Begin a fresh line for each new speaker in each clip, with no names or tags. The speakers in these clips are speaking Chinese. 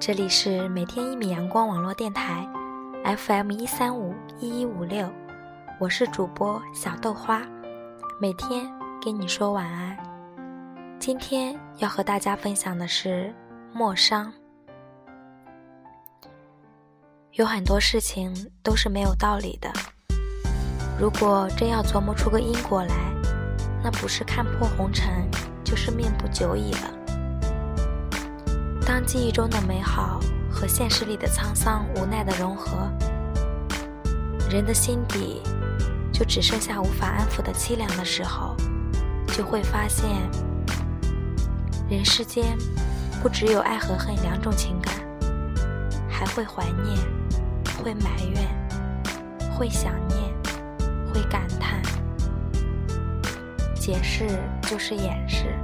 这里是每天一米阳光网络电台，FM 一三五一一五六，我是主播小豆花，每天跟你说晚安。今天要和大家分享的是莫伤。有很多事情都是没有道理的，如果真要琢磨出个因果来，那不是看破红尘，就是命不久矣了。当记忆中的美好和现实里的沧桑无奈的融合，人的心底就只剩下无法安抚的凄凉的时候，就会发现，人世间不只有爱和恨两种情感，还会怀念，会埋怨，会想念，会感叹。解释就是掩饰，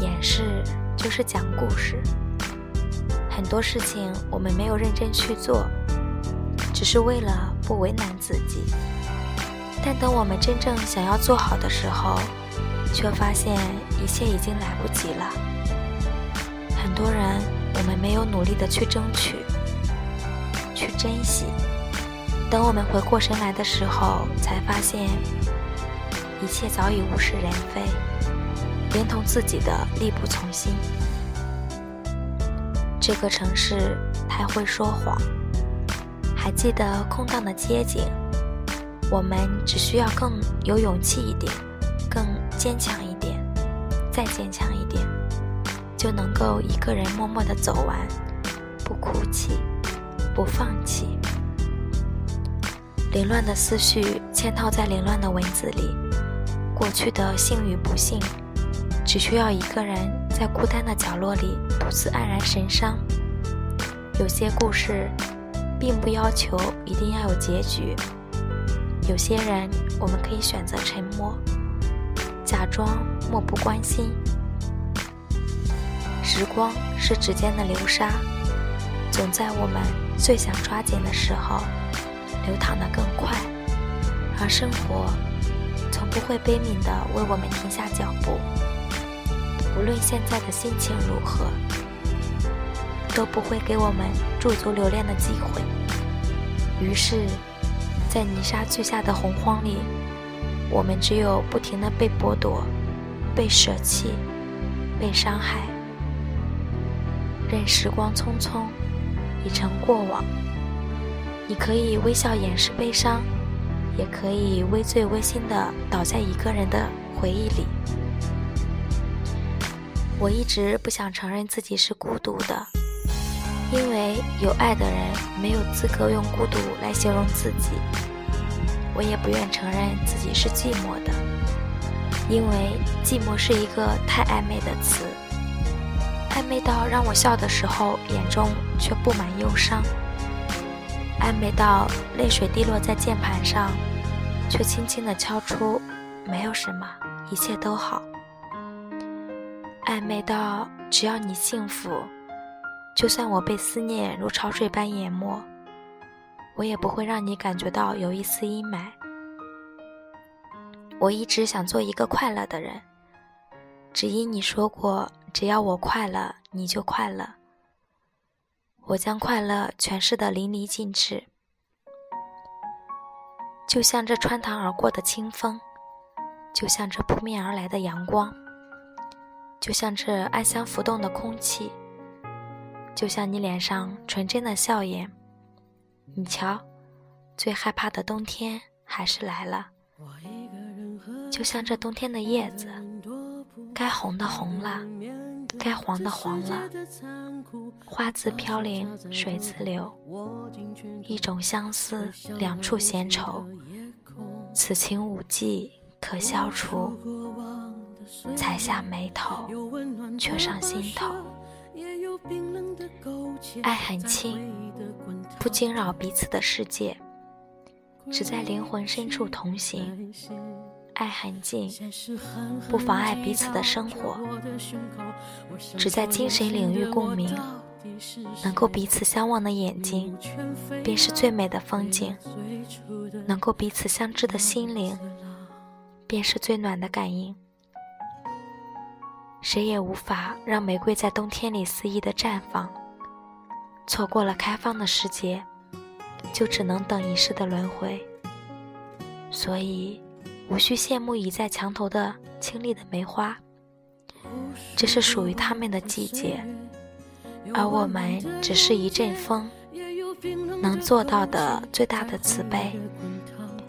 掩饰就是讲故事。很多事情我们没有认真去做，只是为了不为难自己。但等我们真正想要做好的时候，却发现一切已经来不及了。很多人，我们没有努力的去争取、去珍惜，等我们回过神来的时候，才发现一切早已物是人非，连同自己的力不从心。这个城市太会说谎。还记得空荡的街景，我们只需要更有勇气一点，更坚强一点，再坚强一点，就能够一个人默默的走完，不哭泣，不放弃。凌乱的思绪嵌套在凌乱的文字里，过去的幸与不幸，只需要一个人。在孤单的角落里独自黯然神伤。有些故事，并不要求一定要有结局。有些人，我们可以选择沉默，假装漠不关心。时光是指尖的流沙，总在我们最想抓紧的时候，流淌得更快。而生活，从不会悲悯地为我们停下脚步。无论现在的心情如何，都不会给我们驻足留恋的机会。于是，在泥沙俱下的洪荒里，我们只有不停的被剥夺、被舍弃、被伤害，任时光匆匆，已成过往。你可以微笑掩饰悲伤，也可以微醉微醺的倒在一个人的回忆里。我一直不想承认自己是孤独的，因为有爱的人没有资格用孤独来形容自己。我也不愿承认自己是寂寞的，因为寂寞是一个太暧昧的词，暧昧到让我笑的时候眼中却布满忧伤，暧昧到泪水滴落在键盘上，却轻轻地敲出没有什么，一切都好。暧昧到只要你幸福，就算我被思念如潮水般淹没，我也不会让你感觉到有一丝阴霾。我一直想做一个快乐的人，只因你说过，只要我快乐，你就快乐。我将快乐诠释的淋漓尽致，就像这穿堂而过的清风，就像这扑面而来的阳光。就像这暗香浮动的空气，就像你脸上纯真的笑颜。你瞧，最害怕的冬天还是来了。就像这冬天的叶子，该红的红了，该黄的黄了。花自飘零水自流，一种相思，两处闲愁。此情无计可消除。才下眉头，却上心头。爱很轻，不惊扰彼此的世界，只在灵魂深处同行。爱很近，不妨碍彼此的生活，只在精神领域共鸣。能够彼此相望的眼睛，便是最美的风景；能够彼此相知的心灵，便是最暖的感应。谁也无法让玫瑰在冬天里肆意的绽放，
错过了开放的时节，就只能等一世的轮回。所以，无需羡慕倚在墙头的清丽的梅花，这是属于他们的季节，而我们只是一阵风。能做到的最大的慈悲，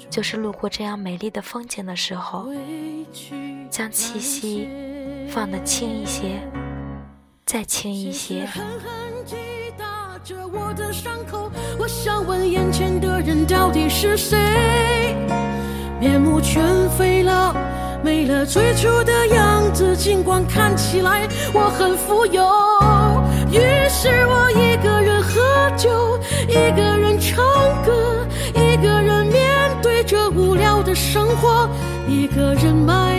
就是路过这样美丽的风景的时候，将气息放得轻一些，再轻一些。我的伤口，我想问眼前的人到底是谁？面目全非了，没了最初的样子。尽管看起来我很富有，于是我一个人喝酒。一个人唱歌，一个人面对着无聊的生活，一个人买来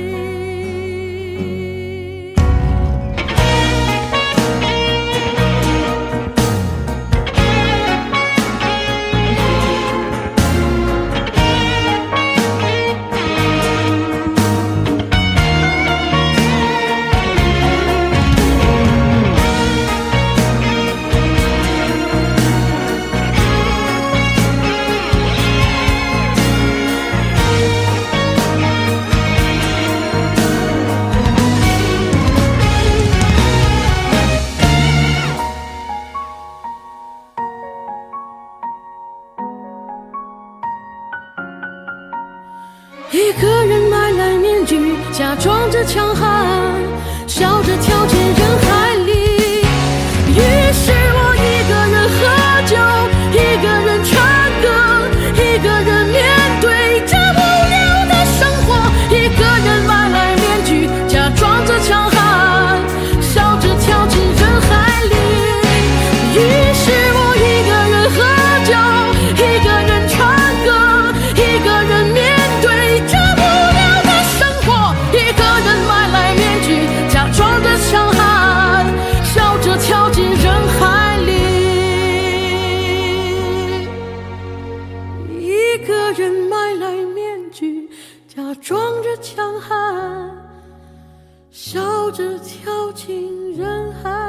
假装着强悍，笑着跳进人海。装着强悍笑着跳进人海。